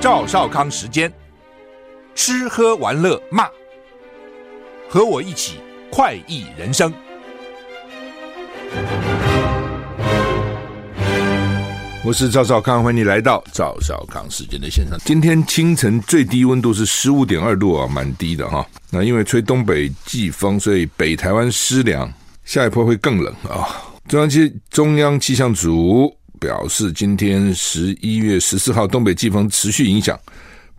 赵少康时间，吃喝玩乐骂，和我一起快意人生。我是赵少康，欢迎你来到赵少康时间的线上。今天清晨最低温度是十五点二度啊，蛮低的哈。那因为吹东北季风，所以北台湾湿凉，下一波会更冷啊。中央气中央气象组表示，今天十一月十四号东北季风持续影响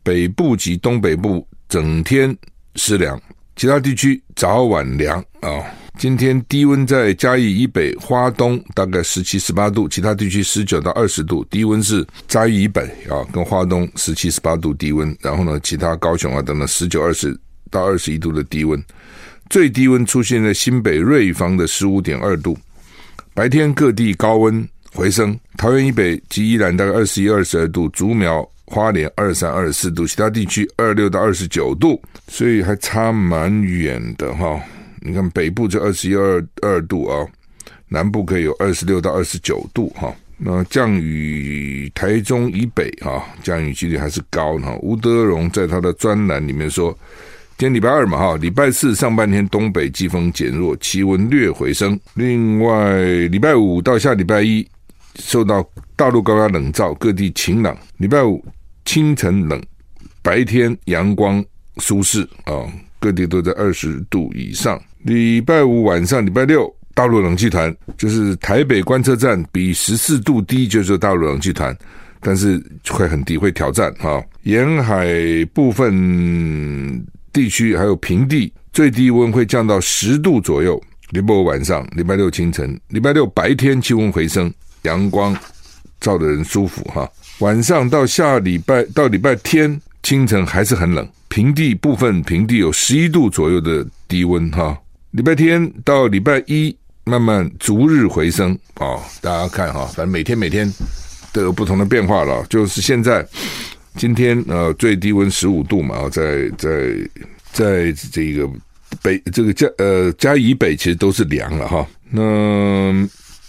北部及东北部，整天湿凉，其他地区早晚凉啊。今天低温在嘉义以北、花东大概十七、十八度，其他地区十九到二十度。低温是嘉义以北啊，跟花东十七、十八度低温。然后呢，其他高雄啊等等十九、二十到二十一度的低温。最低温出现在新北瑞芳的十五点二度。白天各地高温回升，桃园以北及宜兰大概二十一、二十二度，竹苗、花莲二三、二十四度，其他地区二六到二十九度，所以还差蛮远的哈。你看北部就二十一二二度啊，南部可以有二十六到二十九度哈。那降雨台中以北哈，降雨几率还是高哈。吴德荣在他的专栏里面说，今天礼拜二嘛哈，礼拜四上半天东北季风减弱，气温略回升。另外礼拜五到下礼拜一受到大陆高压冷罩，各地晴朗。礼拜五清晨冷，白天阳光舒适啊，各地都在二十度以上。礼拜五晚上，礼拜六大陆冷气团就是台北观测站比十四度低，就是大陆冷气团，但是会很低，会挑战哈。沿海部分地区还有平地，最低温会降到十度左右。礼拜五晚上，礼拜六清晨，礼拜六白天气温回升，阳光照的人舒服哈。晚上到下礼拜到礼拜天清晨还是很冷，平地部分平地有十一度左右的低温哈。礼拜天到礼拜一，慢慢逐日回升啊！大家看哈，反正每天每天都有不同的变化了。就是现在，今天呃最低温十五度嘛，在在在这个北这个嘉呃嘉义北其实都是凉了哈。那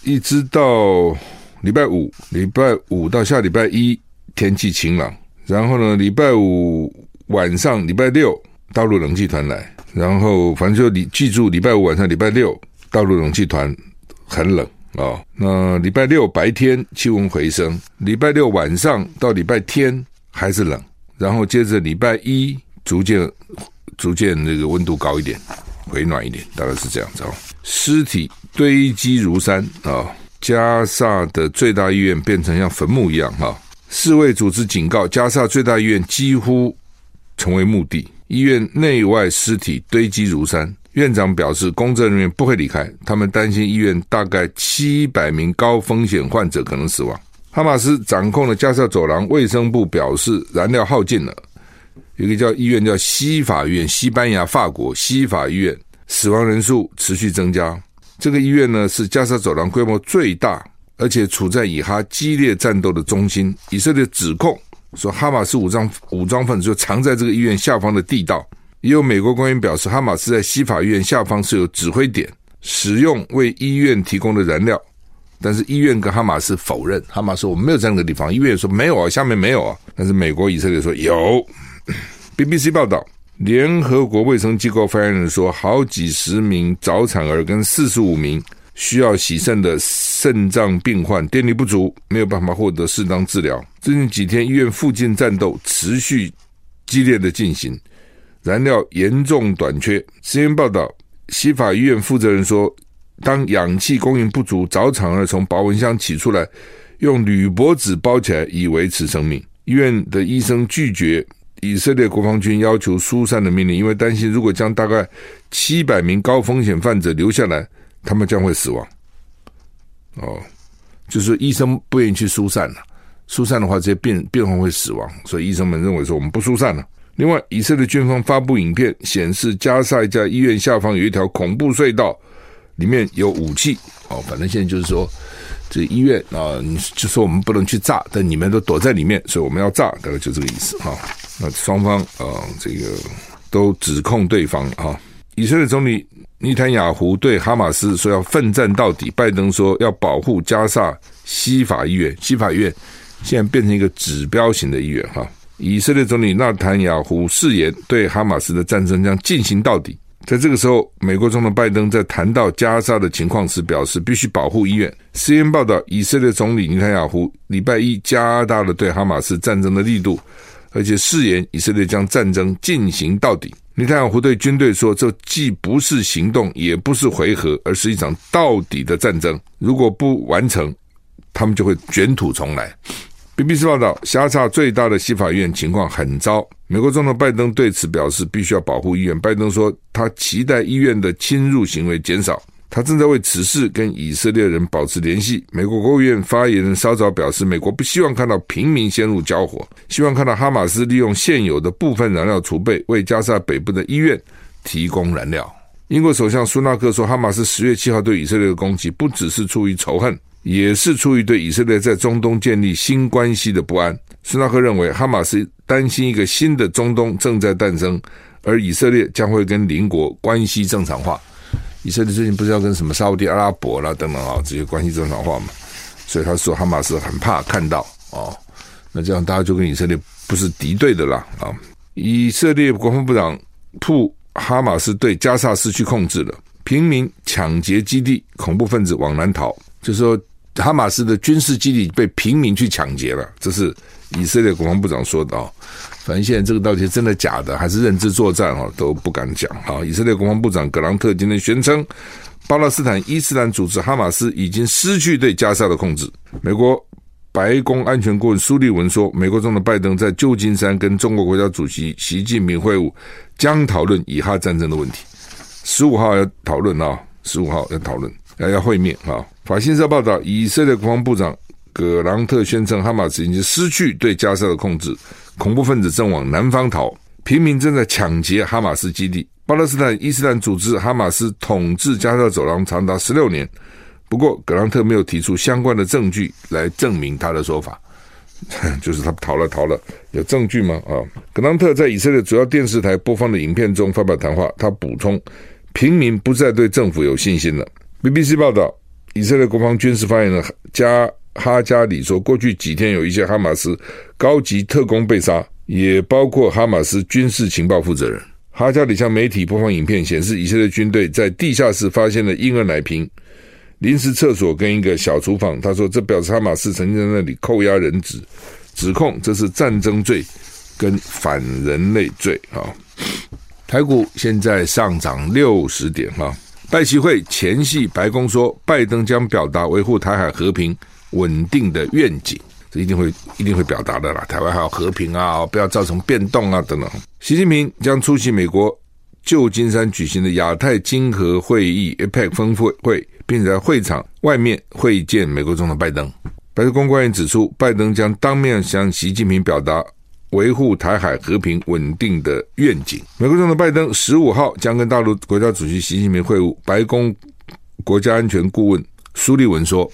一直到礼拜五，礼拜五到下礼拜一天气晴朗，然后呢礼拜五晚上，礼拜六大陆冷气团来。然后，反正就你记住，礼拜五晚上、礼拜六，大陆冷气团很冷啊、哦。那礼拜六白天气温回升，礼拜六晚上到礼拜天还是冷。然后接着礼拜一逐渐逐渐那个温度高一点，回暖一点，大概是这样子哦。尸体堆积如山啊、加萨的最大医院变成像坟墓一样哈、世卫组织警告，加萨最大医院几乎成为墓地。医院内外尸体堆积如山，院长表示，工作人员不会离开，他们担心医院大概七百名高风险患者可能死亡。哈马斯掌控了加萨走廊，卫生部表示燃料耗尽了。有一个叫医院叫西法医院，西班牙、法国西法医院，死亡人数持续增加。这个医院呢是加沙走廊规模最大，而且处在以哈激烈战斗的中心。以色列指控。说哈马斯武装武装分子就藏在这个医院下方的地道，也有美国官员表示，哈马斯在西法院下方是有指挥点，使用为医院提供的燃料，但是医院跟哈马斯否认，哈马斯我们没有在那个地方，医院说没有啊，下面没有啊，但是美国以色列说有。BBC 报道，联合国卫生机构发言人说，好几十名早产儿跟四十五名。需要洗肾的肾脏病患电力不足，没有办法获得适当治疗。最近几天，医院附近战斗持续激烈的进行，燃料严重短缺。新闻报道，西法医院负责人说，当氧气供应不足，早产儿从保温箱取出来，用铝箔纸包起来以维持生命。医院的医生拒绝以色列国防军要求疏散的命令，因为担心如果将大概七百名高风险患者留下来。他们将会死亡，哦，就是医生不愿意去疏散了。疏散的话，这些病病患会死亡，所以医生们认为说我们不疏散了。另外，以色列军方发布影片显示，加萨一家医院下方有一条恐怖隧道，里面有武器。哦，反正现在就是说，这医院啊，你就说我们不能去炸，但你们都躲在里面，所以我们要炸，大概就这个意思哈。那双方啊，这个都指控对方啊。以色列总理。尼坦雅胡对哈马斯说要奋战到底，拜登说要保护加萨西法医院。西法医院现在变成一个指标型的医院哈。以色列总理纳坦雅胡誓言，对哈马斯的战争将进行到底。在这个时候，美国总统拜登在谈到加沙的情况时表示，必须保护医院。CNN 报道，以色列总理尼坦雅胡礼拜一加大了对哈马斯战争的力度，而且誓言以色列将战争进行到底。尼坦雅胡对军队说：“这既不是行动，也不是回合，而是一场到底的战争。如果不完成，他们就会卷土重来。” BBC 报道，狭岔最大的西法院情况很糟。美国总统拜登对此表示，必须要保护医院。拜登说，他期待医院的侵入行为减少。他正在为此事跟以色列人保持联系。美国国务院发言人稍早表示，美国不希望看到平民陷入交火，希望看到哈马斯利用现有的部分燃料储备，为加沙北部的医院提供燃料。英国首相苏纳克说，哈马斯十月七号对以色列的攻击，不只是出于仇恨。也是出于对以色列在中东建立新关系的不安。苏纳克认为，哈马斯担心一个新的中东正在诞生，而以色列将会跟邻国关系正常化。以色列最近不是要跟什么沙乌地阿拉伯啦等等啊这些关系正常化嘛？所以他说，哈马斯很怕看到哦，那这样大家就跟以色列不是敌对的啦啊。以色列国防部长铺哈马斯对加沙失去控制了，平民抢劫基地，恐怖分子往南逃，就是说。哈马斯的军事基地被平民去抢劫了，这是以色列国防部长说的哦。反正现在这个到底是真的假的，还是认知作战啊，都不敢讲哈。以色列国防部长葛朗特今天宣称，巴勒斯坦伊斯兰组织哈马斯已经失去对加沙的控制。美国白宫安全顾问苏利文说，美国总统拜登在旧金山跟中国国家主席习近平会晤，将讨论以哈战争的问题。十五号要讨论啊，十五号要讨论。要要会面啊！法新社报道，以色列国防部长葛朗特宣称，哈马斯已经失去对加沙的控制，恐怖分子正往南方逃，平民正在抢劫哈马斯基地。巴勒斯坦伊斯兰组织哈马斯统治加沙走廊长达十六年，不过葛朗特没有提出相关的证据来证明他的说法，就是他逃了逃了，有证据吗？啊！葛朗特在以色列主要电视台播放的影片中发表谈话，他补充，平民不再对政府有信心了。BBC 报道，以色列国防军事发言人加哈加里说，过去几天有一些哈马斯高级特工被杀，也包括哈马斯军事情报负责人。哈加里向媒体播放影片，显示以色列军队在地下室发现了婴儿奶瓶、临时厕所跟一个小厨房。他说，这表示哈马斯曾经在那里扣押人质，指控这是战争罪跟反人类罪。啊，台股现在上涨六十点。哈。拜习会前夕，白宫说，拜登将表达维护台海和平稳定的愿景，这一定会一定会表达的啦。台湾还要和平啊，不要造成变动啊，等等。习近平将出席美国旧金山举行的亚太经合会议 （APEC） 峰会会，并在会场外面会见美国总统拜登。白宫官员指出，拜登将当面向习近平表达。维护台海和平稳定的愿景。美国总统拜登十五号将跟大陆国家主席习近平会晤。白宫国家安全顾问苏利文说，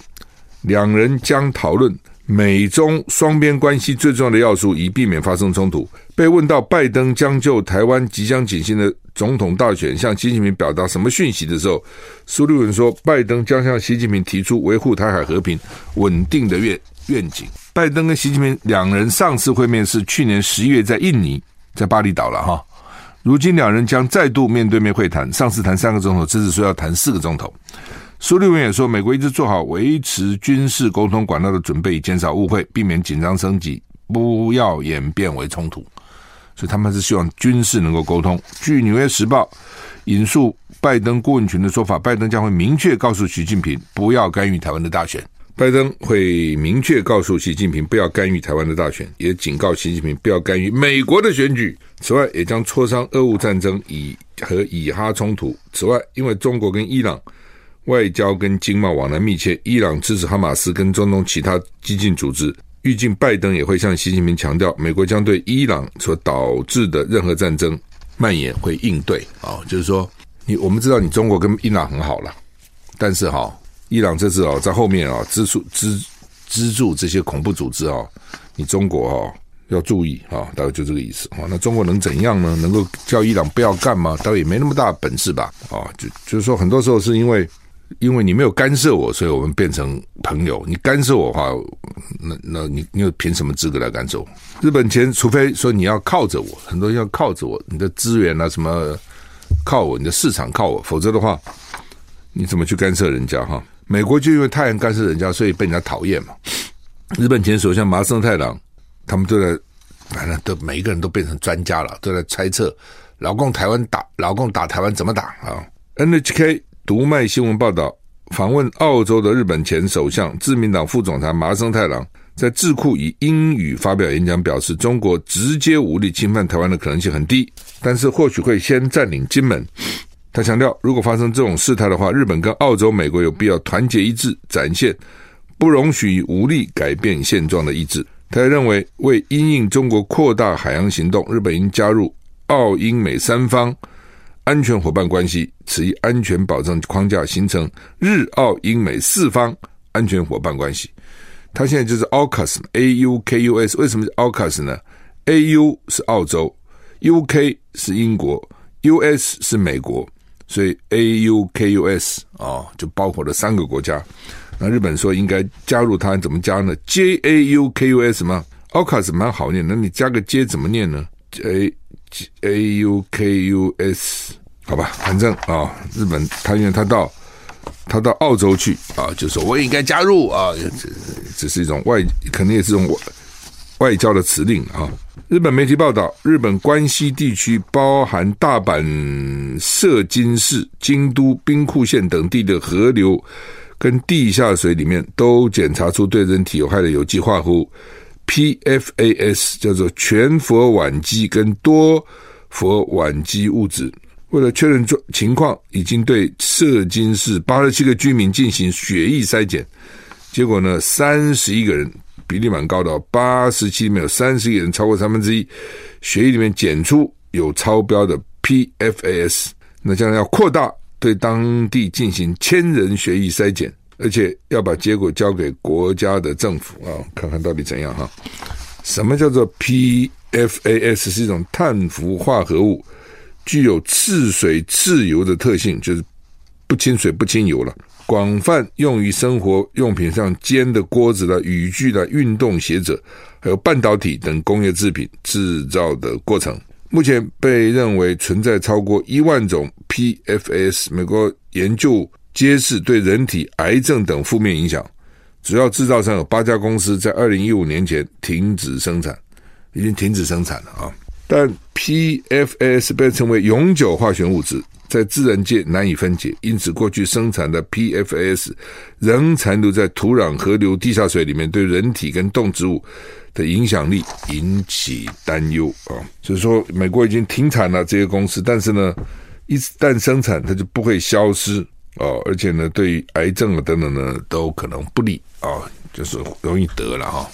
两人将讨论美中双边关系最重要的要素，以避免发生冲突。被问到拜登将就台湾即将举行的总统大选向习近平表达什么讯息的时候，苏利文说，拜登将向习近平提出维护台海和平稳定的愿愿景。拜登跟习近平两人上次会面是去年十一月在印尼，在巴厘岛了哈。如今两人将再度面对面会谈，上次谈三个钟头，这次说要谈四个钟头。苏利文也说，美国一直做好维持军事沟通管道的准备，减少误会，避免紧张升级，不要演变为冲突。所以他们是希望军事能够沟通。据《纽约时报》引述拜登顾问群的说法，拜登将会明确告诉习近平，不要干预台湾的大选。拜登会明确告诉习近平不要干预台湾的大选，也警告习近平不要干预美国的选举。此外，也将磋商俄乌战争以和以哈冲突。此外，因为中国跟伊朗外交跟经贸往来密切，伊朗支持哈马斯跟中东其他激进组织。预计拜登也会向习近平强调，美国将对伊朗所导致的任何战争蔓延会应对。啊，就是说，你我们知道你中国跟伊朗很好了，但是哈。伊朗这次啊，在后面啊，资助资资助这些恐怖组织啊，你中国哈要注意啊，大概就这个意思啊。那中国能怎样呢？能够叫伊朗不要干吗？倒也没那么大本事吧？啊，就就是说，很多时候是因为因为你没有干涉我，所以我们变成朋友。你干涉我的话，那那你你又凭什么资格来干涉我？日本钱，除非说你要靠着我，很多人要靠着我，你的资源啊什么靠我，你的市场靠我，否则的话，你怎么去干涉人家哈？美国就因为太阳干涉人家，所以被人家讨厌嘛。日本前首相麻生太郎，他们都在，反正都每一个人都变成专家了，都在猜测老共台湾打老共打台湾怎么打啊？NHK。读卖新闻报道，访问澳洲的日本前首相、自民党副总裁麻生太郎在智库以英语发表演讲，表示中国直接武力侵犯台湾的可能性很低，但是或许会先占领金门。他强调，如果发生这种事态的话，日本跟澳洲、美国有必要团结一致，展现不容许无力改变现状的意志。他认为，为因应中国扩大海洋行动，日本应加入澳英美三方。安全伙伴关系，此一安全保障框架形成日澳英美四方安全伙伴关系。他现在就是 AUKUS，A U K U S。为什么是 AUKUS 呢？A U 是澳洲，U K 是英国，U S 是美国，所以 A U K U S 啊，就包括了三个国家。那日本说应该加入它，怎么加呢？J A U K U S 吗？AUKUS 蛮好念，那你加个 J 怎么念呢？A A U K U S，好吧，反正啊、日本他因为他到他到澳洲去啊，就说我也应该加入啊，这这是一种外，可能也是一种外外交的辞令啊。日本媒体报道，日本关西地区包含大阪、涉津市、京都、兵库县等地的河流跟地下水里面，都检查出对人体有害的有机化合物。PFAS 叫做全氟烷基跟多氟烷基物质。为了确认状情况，已经对涉津市八十七个居民进行血液筛检，结果呢，三十一个人比例蛮高的，八十七里面有三十一个人超过三分之一血液里面检出有超标的 PFAS。那将来要扩大对当地进行千人血液筛检。而且要把结果交给国家的政府啊，看看到底怎样哈？什么叫做 PFAS？是一种碳氟化合物，具有次水次油的特性，就是不亲水不亲油了。广泛用于生活用品上煎的锅子的雨具的运动鞋子，还有半导体等工业制品制造的过程。目前被认为存在超过一万种 PFS。美国研究。揭示对人体癌症等负面影响，主要制造商有八家公司在二零一五年前停止生产，已经停止生产了啊。但 PFS 被称为永久化学物质，在自然界难以分解，因此过去生产的 PFS 仍残留在土壤、河流、地下水里面，对人体跟动植物的影响力引起担忧啊。所以说，美国已经停产了这些公司，但是呢，一旦生产，它就不会消失。哦，而且呢，对于癌症啊等等呢，都可能不利啊、就是容易得了哈、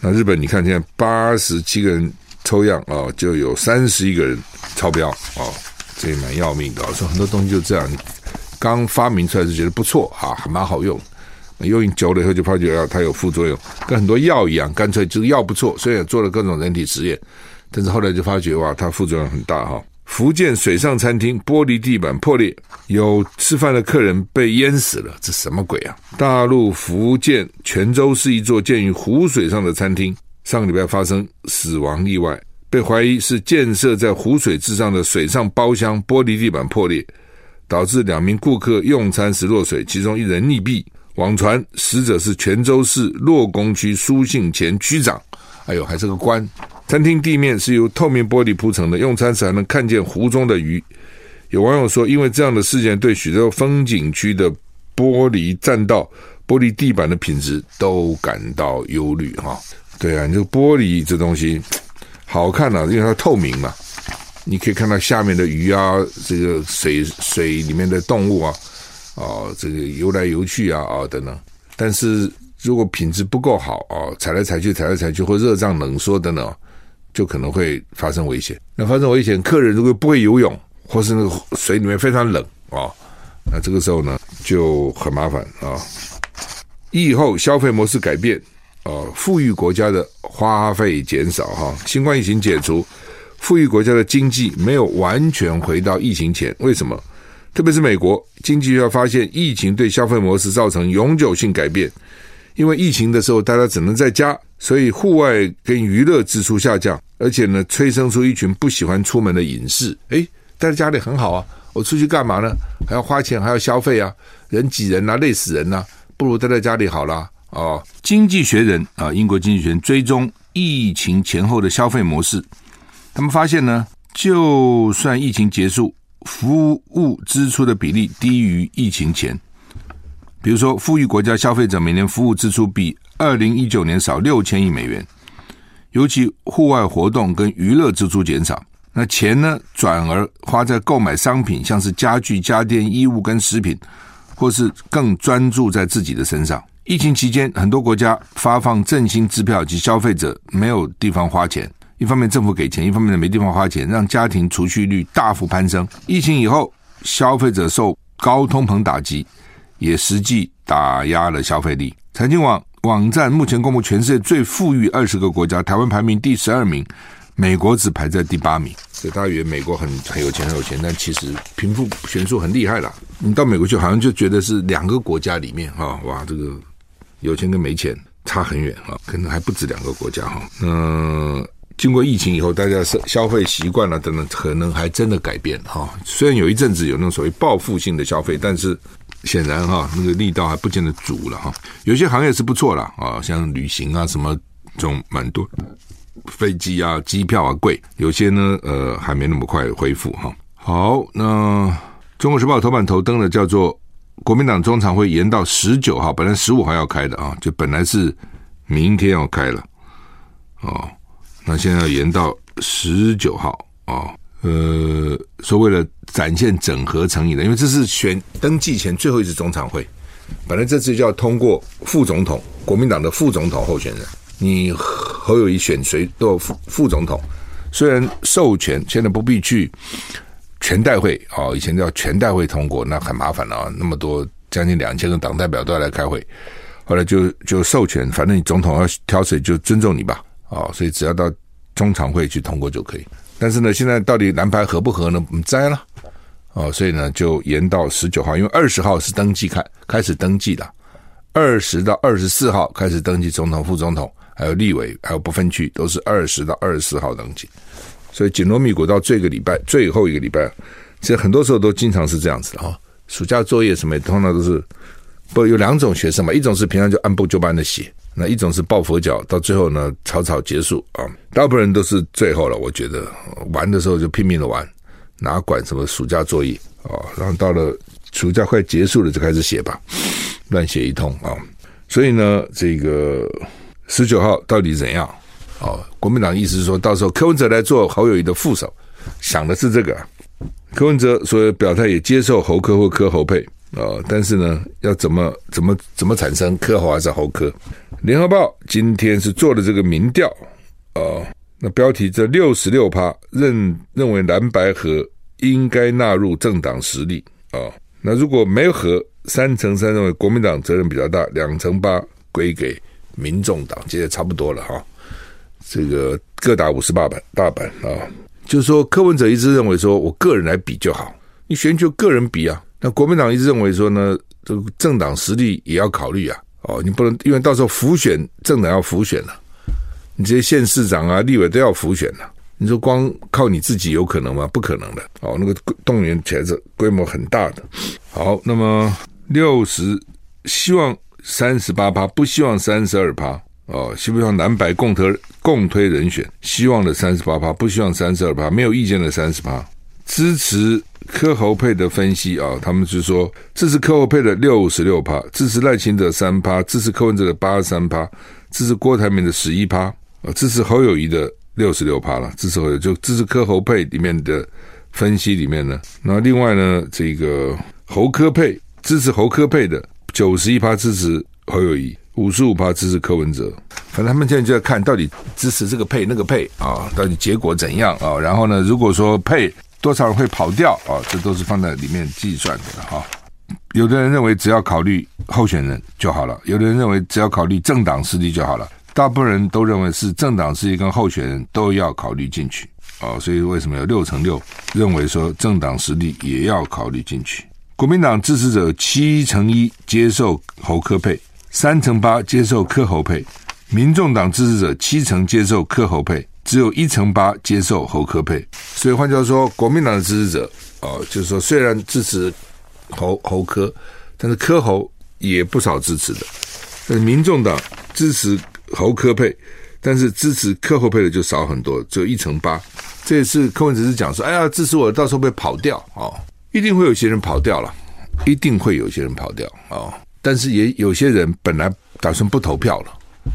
那日本你看，现在八十七个人抽样啊、就有三十一个人超标啊，这也蛮要命的。说很多东西就这样，刚发明出来就觉得不错啊，还蛮好用，用久了以后就发觉啊，它有副作用，跟很多药一样，干脆这个药不错，虽然做了各种人体实验，但是后来就发觉哇，它副作用很大哈。福建水上餐厅玻璃地板破裂，有吃饭的客人被淹死了，这什么鬼啊？大陆福建泉州市一座建于湖水上的餐厅，上个礼拜发生死亡意外，被怀疑是建设在湖水之上的水上包厢玻璃地板破裂，导致两名顾客用餐时落水，其中一人溺毙。网传死者是泉州市洛工区苏姓前区长，哎呦，还是个官。餐厅地面是由透明玻璃铺成的，用餐时还能看见湖中的鱼。有网友说，因为这样的事件，对许多风景区的玻璃栈道、玻璃地板的品质都感到忧虑。哈，对啊，你这玻璃这东西好看啊，因为它透明嘛，你可以看到下面的鱼啊，这个水水里面的动物啊，啊，这个游来游去啊啊等等。但是如果品质不够好啊，踩来踩去，踩来踩去，或热胀冷缩等等。就可能会发生危险。那发生危险，客人如果不会游泳，或是那个水里面非常冷啊、那这个时候呢就很麻烦啊。疫后消费模式改变啊，富裕国家的花费减少哈。新冠疫情解除，富裕国家的经济没有完全回到疫情前。为什么？特别是美国经济要发现，疫情对消费模式造成永久性改变，因为疫情的时候大家只能在家，所以户外跟娱乐支出下降，而且呢，催生出一群不喜欢出门的隐士。诶，待在家里很好啊，我出去干嘛呢？还要花钱，还要消费啊，人挤人啊，累死人呐、啊，不如待在家里好了。哦，经济学人啊，英国经济学人追踪疫情前后的消费模式，他们发现呢，就算疫情结束，服务支出的比例低于疫情前。比如说，富裕国家消费者每年服务支出比二零一九年少六千亿美元，尤其户外活动跟娱乐支出减少，那钱呢，转而花在购买商品，像是家具、家电、衣物跟食品，或是更专注在自己的身上。疫情期间，很多国家发放振兴支票，及消费者没有地方花钱。一方面政府给钱，一方面没地方花钱，让家庭储蓄率大幅攀升。疫情以后，消费者受高通膨打击，也实际打压了消费力。财经网网站目前公布全世界最富裕二十个国家，台湾排名第十二名，美国只排在第八名。所以大约美国很很有钱，很有钱，但其实贫富悬殊很厉害了。你到美国去，好像就觉得是两个国家里面哈，哇，这个。有钱跟没钱差很远啊，可能还不止两个国家哈。嗯，经过疫情以后，大家消消费习惯了等等，可能还真的改变哈。虽然有一阵子有那种所谓报复性的消费，但是显然哈，那个力道还不见得足了哈。有些行业是不错了啊，像旅行啊什么这种蛮多，飞机啊机票啊贵。有些呢呃还没那么快恢复哈。好，那中国时报头版头登的叫做。国民党中常会延到十九号，本来十五号要开的啊，就本来是明天要开了，哦，那现在要延到十九号哦，呃，说为了展现整合诚意的，因为这是选登记前最后一次中常会，本来这次就要通过副总统，国民党的副总统候选人，你侯友宜选谁都有副副总统，虽然授权现在不必去。全代会哦，以前叫全代会通过，那很麻烦了啊，那么多将近两千个党代表都要来开会，后来就就授权，反正你总统要挑谁就尊重你吧，哦，所以只要到中常会去通过就可以。但是呢，现在到底蓝牌合不合呢？我们摘了哦，所以呢就延到十九号，因为二十号是登记开开始登记的，二十到二十四号开始登记总统、副总统，还有立委，还有不分区，都是二十到二十四号登记。所以紧锣密鼓到这个礼拜最后一个礼拜，其实很多时候都经常是这样子的哈。暑假作业什么，通常都是不有两种学生嘛，一种是平常就按部就班的写，那一种是抱佛脚，到最后呢草草结束啊。大部分人都是最后了，我觉得玩的时候就拼命的玩，哪管什么暑假作业啊？然后到了暑假快结束了就开始写吧，乱写一通啊。所以呢，这个十九号到底怎样？哦，国民党意思是说，到时候柯文哲来做侯友谊的副手，想的是这个。柯文哲所以表态也接受侯柯或柯侯配啊、但是呢，要怎么怎么怎么产生柯侯还是侯柯？联合报今天是做了这个民调啊、哦，那标题这六十六趴认认为蓝白合应该纳入政党实力啊、哦，那如果没有合，三成三认为国民党责任比较大，两成八归给民众党，其实差不多了哈。这个各打五十八板大板啊，就是说柯文哲一直认为说，我个人来比就好，你选举个人比啊。那国民党一直认为说呢，这个政党实力也要考虑啊。哦，你不能因为到时候辅选政党要辅选了，你这些县市长啊、立委都要辅选了，你说光靠你自己有可能吗？不可能的。哦，那个动员起来是规模很大的。好，那么六十希望三十八趴，不希望三十二趴。哦，希望蓝白共推共推人选？希望的三十八趴，不希望三十二趴，没有意见的三十趴，支持柯侯佩的分析啊、他们是说支持柯侯佩的六十六趴，支持赖清德三趴，支持柯文哲的八十三趴，支持郭台铭的十一趴，啊，支持侯友谊的六十六趴了，支持侯友就支持柯侯佩里面的分析里面呢，那另外呢，这个侯柯佩支持侯柯佩的九十一趴，支持侯友谊。五十五趴支持柯文哲，反正他们现在就在看到底支持这个配那个配啊，到底结果怎样啊？然后呢，如果说配多少人会跑掉啊，这都是放在里面计算的哈。有的人认为只要考虑候选人就好了，有的人认为只要考虑政党实力就好了，大部分人都认为是政党实力跟候选人都要考虑进去。啊，所以为什么有六成六认为说政党实力也要考虑进去？国民党支持者七成一接受侯科配，三成八接受柯侯配；民众党支持者七成接受柯侯配，只有一成八接受侯柯配。所以换句话说，国民党的支持者哦，就是说虽然支持侯侯柯，但是柯侯也不少支持的。但民众党支持侯柯配，但是支持柯侯配的就少很多，只有一成八。这也是柯文哲是讲说：“哎呀，支持我到时候会跑掉哦。”一定会有些人跑掉了，一定会有些人跑掉啊、哦！但是也有些人本来打算不投票了，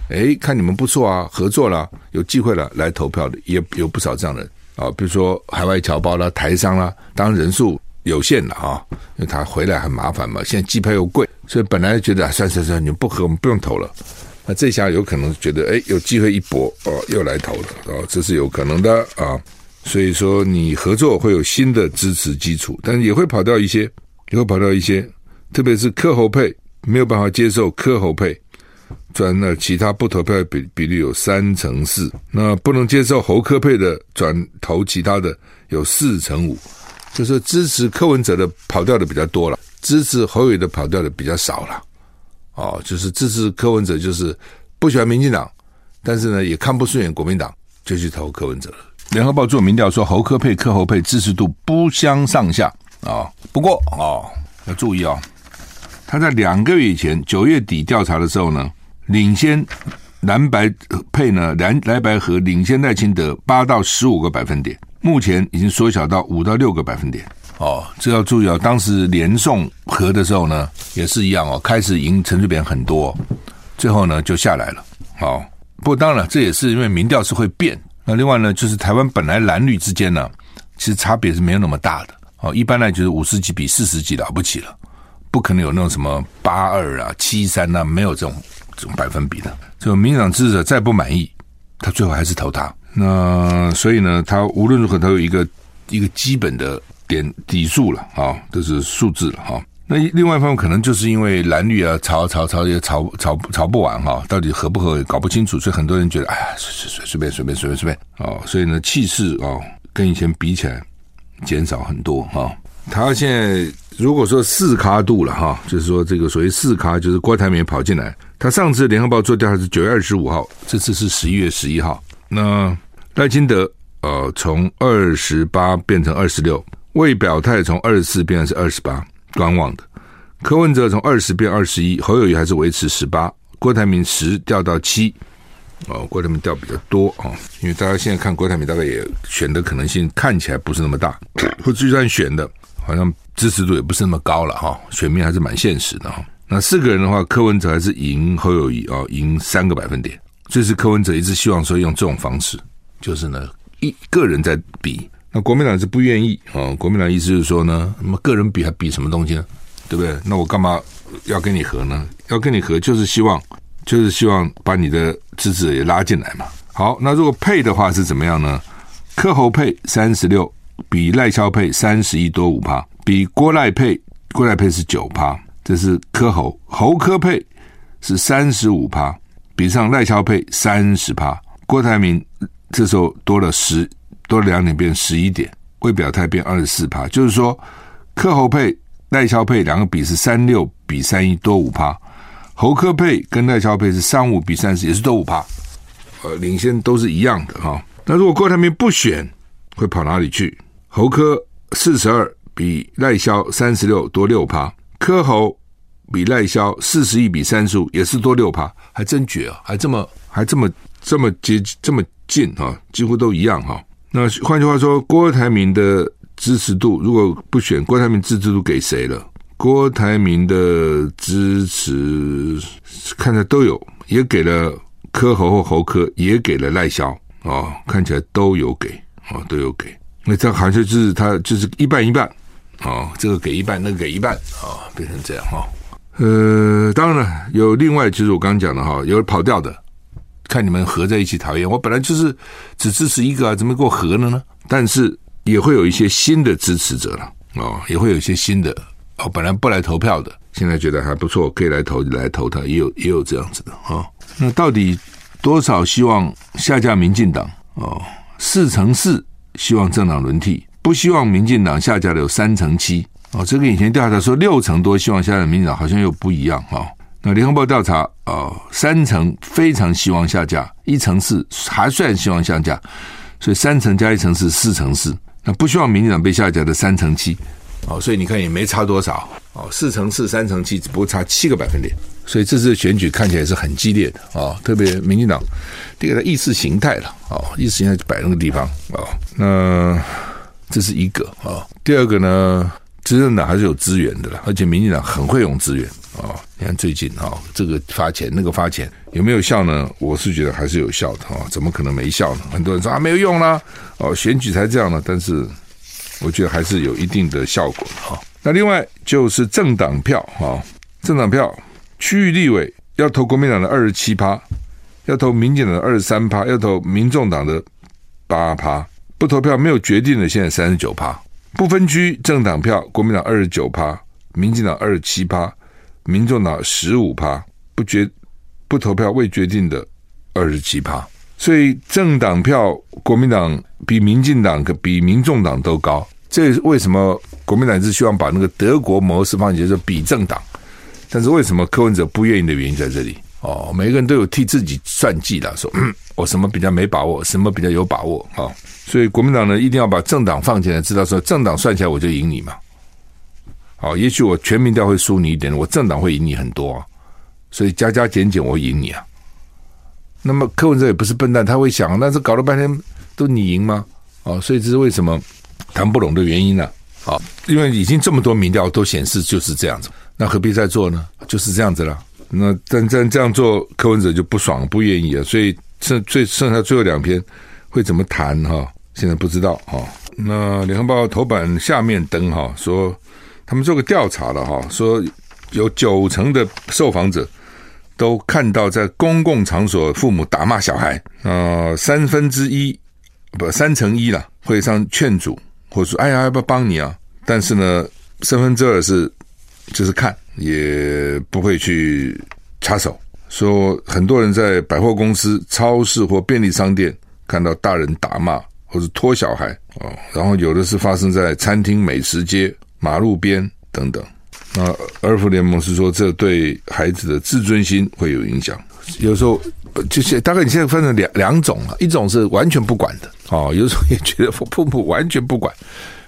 诶，看你们不错啊，合作了，有机会了来投票的也有不少这样的人啊、比如说海外侨胞啦、台商啦，当然人数有限了啊、因为他回来很麻烦嘛。现在机票又贵，所以本来觉得算算算，你们不合，我们不用投了。那这下有可能觉得诶，有机会一搏哦，又来投了哦，这是有可能的啊。所以说，你合作会有新的支持基础，但是也会跑掉一些，也会跑掉一些，特别是科侯配没有办法接受柯侯配，转了其他不投票的比比例有三成四，那不能接受侯柯配的转投其他的有四成五，就是支持柯文哲的跑掉的比较多了，支持侯友宜的跑掉的比较少了，哦，就是支持柯文哲就是不喜欢民进党，但是呢也看不顺眼国民党，就去投柯文哲了。联合报做民调说，侯柯配、柯侯配支持度不相上下。啊、不过哦，要注意哦，他在两个月以前九月底调查的时候呢，领先蓝白配呢，蓝蓝白和领先赖清德八到十五个百分点，目前已经缩小到五到六个百分点。哦，这要注意哦。当时连宋合的时候呢，也是一样哦，开始赢陈水扁很多，最后呢就下来了。哦，不过当然了，这也是因为民调是会变。那另外呢，就是台湾本来蓝绿之间呢，其实差别是没有那么大的哦。一般来就是五十几比四十几了不起了，不可能有那种什么八二啊、七三啊，没有这种这种百分比的。这个民党支持者再不满意，他最后还是投他。那所以呢，他无论如何都有一个一个基本的点底数了啊，这是数字了哈。那另外一方面，可能就是因为蓝绿啊，吵吵吵也吵吵吵不完哈，到底合不合也搞不清楚，所以很多人觉得，哎呀，随随随随便随便随便随便哦，所以呢，气势哦，跟以前比起来减少很多哈。他现在如果说四咖度了哈，就是说这个所谓四咖，就是郭台铭跑进来。他上次联合报做调查是九月二十五号，这次是十一月十一号。那赖清德呃，从二十八变成二十六，未表态从二十四变成是二十八。观望的柯文哲从二十变二十一，侯友谊还是维持十八，郭台铭十掉到七，哦，郭台铭掉比较多啊、哦，因为大家现在看郭台铭大概也选的可能性看起来不是那么大，或就算选的，好像支持度也不是那么高了哈、哦，选民还是蛮现实的哈、那四个人的话，柯文哲还是赢侯友谊啊，赢三个百分点，这是柯文哲一直希望说用这种方式，就是呢一个人在比。那国民党是不愿意啊、哦，国民党意思就是说呢，那么个人比还比什么东西呢？对不对？那我干嘛要跟你合呢？要跟你合就是希望，就是希望把你的支持也拉进来嘛。好，那如果配的话是怎么样呢？柯侯配三十六，比赖萧配三十一多五趴，比郭赖配郭赖配是九趴，这是柯侯侯柯配是三十五趴，比上赖萧配三十趴，郭台铭这时候多了十。多了两点变十一点，未表态变二十四趴，就是说柯侯配赖萧配两个比是三六比三一多五趴，侯柯配跟赖萧配是三五比三十也是多五趴，呃，领先都是一样的哈。那如果郭台铭不选，会跑哪里去？侯科四十二比赖萧三十六多六趴，柯侯比赖萧四十一比三十五也是多六趴，还真绝啊，还这么还这么这么接这么近啊，几乎都一样哈。那换句话说，郭台铭的支持度如果不选，郭台铭支持度给谁了？郭台铭的支持看起来都有，也给了柯侯或侯科，也给了赖萧哦，看起来都有给哦，都有给。那这好像就是他就是一半一半哦，这个给一半，那个给一半、哦，变成这样哈、哦。呃，当然了，有另外就是我刚刚讲的哈，有跑掉的。看你们合在一起讨厌我，本来就是只支持一个啊，怎么给我合了呢？但是也会有一些新的支持者了哦，也会有一些新的哦，本来不来投票的，现在觉得还不错，可以来投来投他，也有也有这样子的啊、哦。那到底多少希望下架民进党哦？四成四希望政党轮替，不希望民进党下架的有三成七哦，这个以前调查说六成多希望下架民进党好像又不一样哈。那联合报调查哦，三成非常希望下架，一成四还算希望下架，所以三成加一成是四成四。那不希望民进党被下架的三成七哦，所以你看也没差多少哦，四成四三成七只不过差七个百分点。所以这次选举看起来是很激烈的啊、特别民进党这个意识形态了啊、意识形态就摆那个地方啊、那这是一个啊、第二个呢，执政党还是有资源的了，而且民进党很会用资源啊、你看最近啊、这个发钱那个发钱有没有效呢？我是觉得还是有效的啊、怎么可能没效呢？很多人说啊没有用啦，哦选举才这样呢，但是我觉得还是有一定的效果哈、那另外就是政党票啊，政党票。区域立委要投国民党的二十七趴，要投民进党的二十三趴，要投民众党的八趴，不投票没有决定的现在三十九趴，不分区政党票国民党二十九趴，民进党二十七趴，民众党十五趴，不决不投票未决定的二十七趴，所以政党票国民党比民进党可比民众党都高，这是为什么？国民党是希望把那个德国模式放进去，比政党。但是为什么柯文哲不愿意的原因在这里哦？每个人都有替自己算计的，说嗯，我什么比较没把握，什么比较有把握啊、哦？所以国民党呢，一定要把政党放进来，知道说政党算起来我就赢你嘛。好、哦，也许我全民调会输你一点，我政党会赢你很多。所以加加减减我赢你啊。那么柯文哲也不是笨蛋，他会想，那是搞了半天都你赢吗？哦，所以这是为什么谈不拢的原因呢、啊？好、哦，因为已经这么多民调都显示就是这样子。那何必再做呢？就是这样子了。那但这这样做，柯文哲就不爽，不愿意啊。所以剩最剩下最后两篇会怎么谈哈？现在不知道哈。那联合报头版下面登哈说，他们做个调查了哈，说有九成的受访者都看到在公共场所父母打骂小孩啊，三分之一不三成一了会上劝阻，或者说哎呀要不要帮你啊？但是呢，三分之二是。就是看也不会去插手，说很多人在百货公司、超市或便利商店看到大人打骂或者拖小孩哦，然后有的是发生在餐厅、美食街、马路边等等。那儿福联盟是说，这对孩子的自尊心会有影响。有时候就是大概你现在分成两两种了，一种是完全不管的啊，有时候也觉得父母完全不管。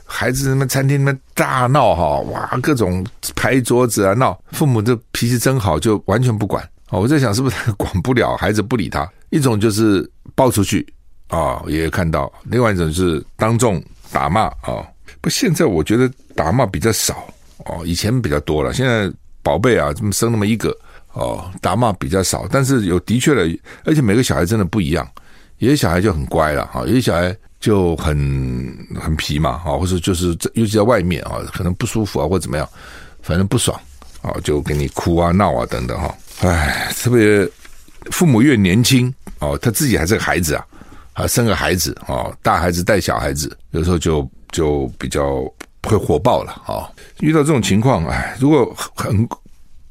孩子什么餐厅里面大闹哈，哇，各种拍桌子啊闹，父母的脾气真好，就完全不管。哦，我在想是不是管不了孩子不理他？一种就是抱出去啊，也看到；另外一种是当众打骂啊。不，现在我觉得打骂比较少哦，以前比较多了。现在宝贝啊，这么生那么一个哦，打骂比较少。但是有的确的，而且每个小孩真的不一样，有些小孩就很乖了哈，有些小孩。就很很皮嘛，啊，或者就是尤其在外面啊，可能不舒服啊，或怎么样，反正不爽啊，就给你哭啊、闹啊等等哈。哎，特别父母越年轻哦，他自己还是个孩子啊，啊，生个孩子啊，大孩子带小孩子，有时候就就比较会火爆了啊。遇到这种情况，哎，如果很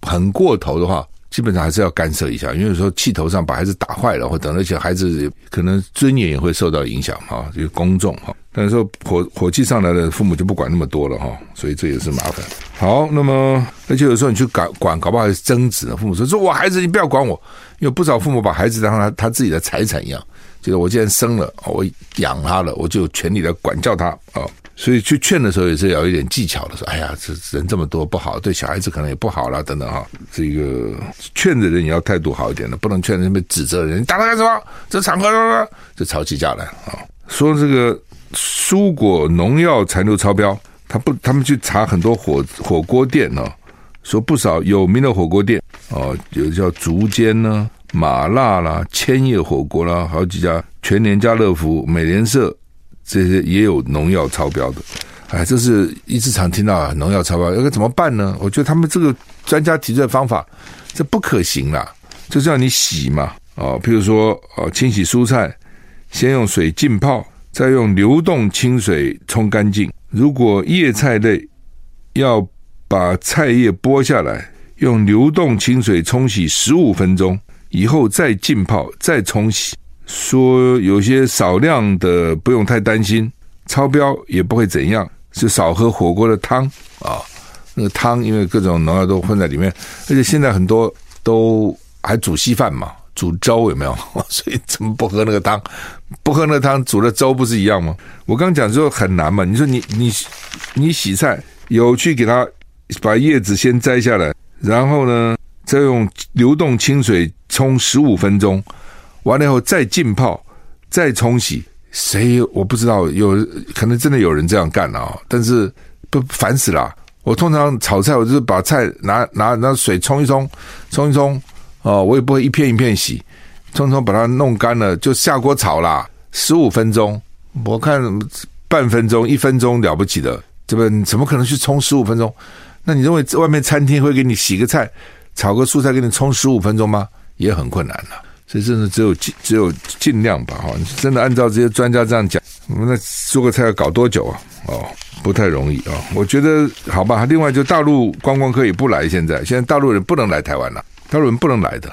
很过头的话。基本上还是要干涉一下，因为有时候气头上把孩子打坏了，或等，而且孩子可能尊严也会受到影响哈，就是公众哈。但是说火火气上来了，父母就不管那么多了哈，所以这也是麻烦。好，那么而且有时候你去管管，搞不好还是争执。父母说：“说我孩子，你不要管我。”因为不少父母把孩子当他他自己的财产一样，就是我既然生了，我养他了，我就有权利来管教他啊。所以去劝的时候也是要有一点技巧的，说：“哎呀，这人这么多不好，对小孩子可能也不好了，等等哈。”这个劝的人也要态度好一点的，不能劝人被指责人，你打他干什么？这场合就吵起架来啊！说这个蔬果农药残留超标，他不，他们去查很多火火锅店呢，说不少有名的火锅店哦，有叫竹间呢、麻辣啦、千叶火锅啦，好几家全联、家乐福、美联社。这些也有农药超标的，哎，这是一直常听到啊，农药超标，要该怎么办呢？我觉得他们这个专家提出的方法，这不可行啦，就是要你洗嘛，哦，譬如说哦，清洗蔬菜，先用水浸泡，再用流动清水冲干净。如果叶菜类，要把菜叶剥下来，用流动清水冲洗十五分钟，以后再浸泡，再冲洗。说有些少量的不用太担心，超标也不会怎样，是少喝火锅的汤啊。那个汤因为各种农药都混在里面，而且现在很多都还煮稀饭嘛，煮粥有没有？所以怎么不喝那个汤？不喝那个汤煮的粥不是一样吗？我刚讲说很难嘛，你说你你你洗菜有去给它把叶子先摘下来，然后呢再用流动清水冲十五分钟，完了以后再浸泡，再冲洗。谁我不知道，有可能真的有人这样干了啊，但是不烦死了。我通常炒菜，我就是把菜拿拿拿水冲一冲，冲一冲，哦，我也不会一片一片洗，冲冲把它弄干了就下锅炒啦，十五分钟，我看半分钟一分钟了不起的，这不怎么可能去冲十五分钟？那你认为外面餐厅会给你洗个菜、炒个蔬菜给你冲十五分钟吗？也很困难了。这真的只有尽只有尽量吧，哈！真的按照这些专家这样讲，我们那做个菜要搞多久啊？哦。不太容易啊，我觉得好吧。另外，就大陆观光客也不来，现在现在大陆人不能来台湾了，大陆人不能来的。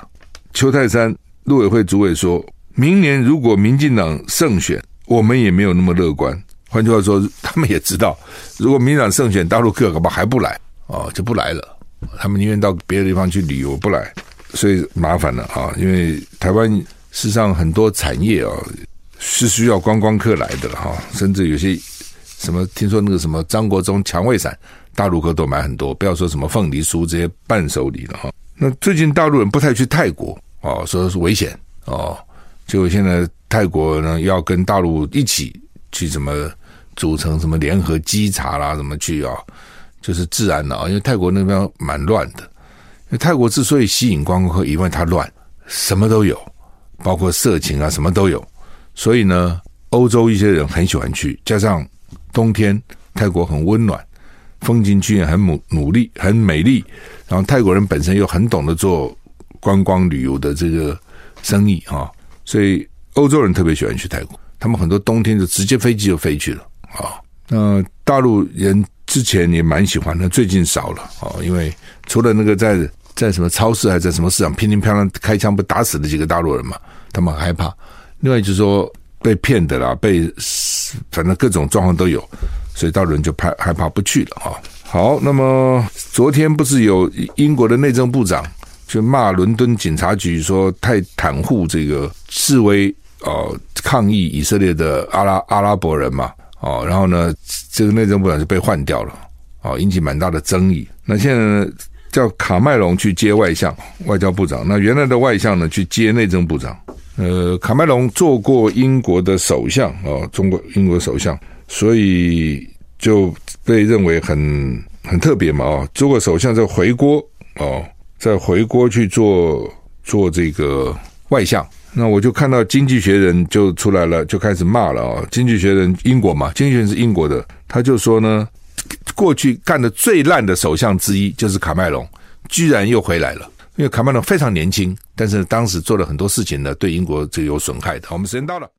邱太山陆委会主委说，明年如果民进党胜选，我们也没有那么乐观。换句话说，他们也知道，如果民进党胜选，大陆客恐怕还不来哦，就不来了。他们宁愿到别的地方去旅游，不来，所以麻烦了啊。因为台湾事实上很多产业啊是需要观光客来的了哈，甚至有些。什么？听说那个什么张国忠蔷薇伞，大陆客都买很多。不要说什么凤梨酥这些伴手礼了哈。那最近大陆人不太去泰国哦，说是危险哦。结果现在泰国呢要跟大陆一起去什么组成什么联合稽查啦，什么去啊？就是治安了啊，因为泰国那边蛮乱的。因为泰国之所以吸引观光客，因为它乱，什么都有，包括色情啊，什么都有。所以呢，欧洲一些人很喜欢去，加上。冬天泰国很温暖，风景区也很努努力很美丽，然后泰国人本身又很懂得做观光旅游的这个生意啊，所以欧洲人特别喜欢去泰国，他们很多冬天就直接飞机就飞去了啊。那大陆人之前也蛮喜欢的，最近少了啊，因为除了那个在在什么超市还在什么市场乒乒乓乓开枪不打死的几个大陆人嘛，他们很害怕。另外就是说。被骗的啦，被反正各种状况都有，所以大陆人就怕害怕不去了啊。好，那么昨天不是有英国的内政部长就骂伦敦警察局说太袒护这个示威哦抗议以色列的阿拉阿拉伯人嘛哦，然后呢这个内政部长就被换掉了哦，引起蛮大的争议。那现在呢叫卡麦隆去接外相外交部长，那原来的外相呢去接内政部长。呃，卡麦隆做过英国的首相啊，中国英国首相，所以就被认为很很特别嘛啊，做过首相再回国哦，再回国去做做这个外相。那我就看到《经济学人》就出来了，就开始骂了啊，《经济学人》英国嘛，《经济学人》是英国的，他就说呢，过去干的最烂的首相之一就是卡麦隆，居然又回来了。因为卡麦隆非常年轻，但是当时做了很多事情呢，对英国是有损害的。我们时间到了。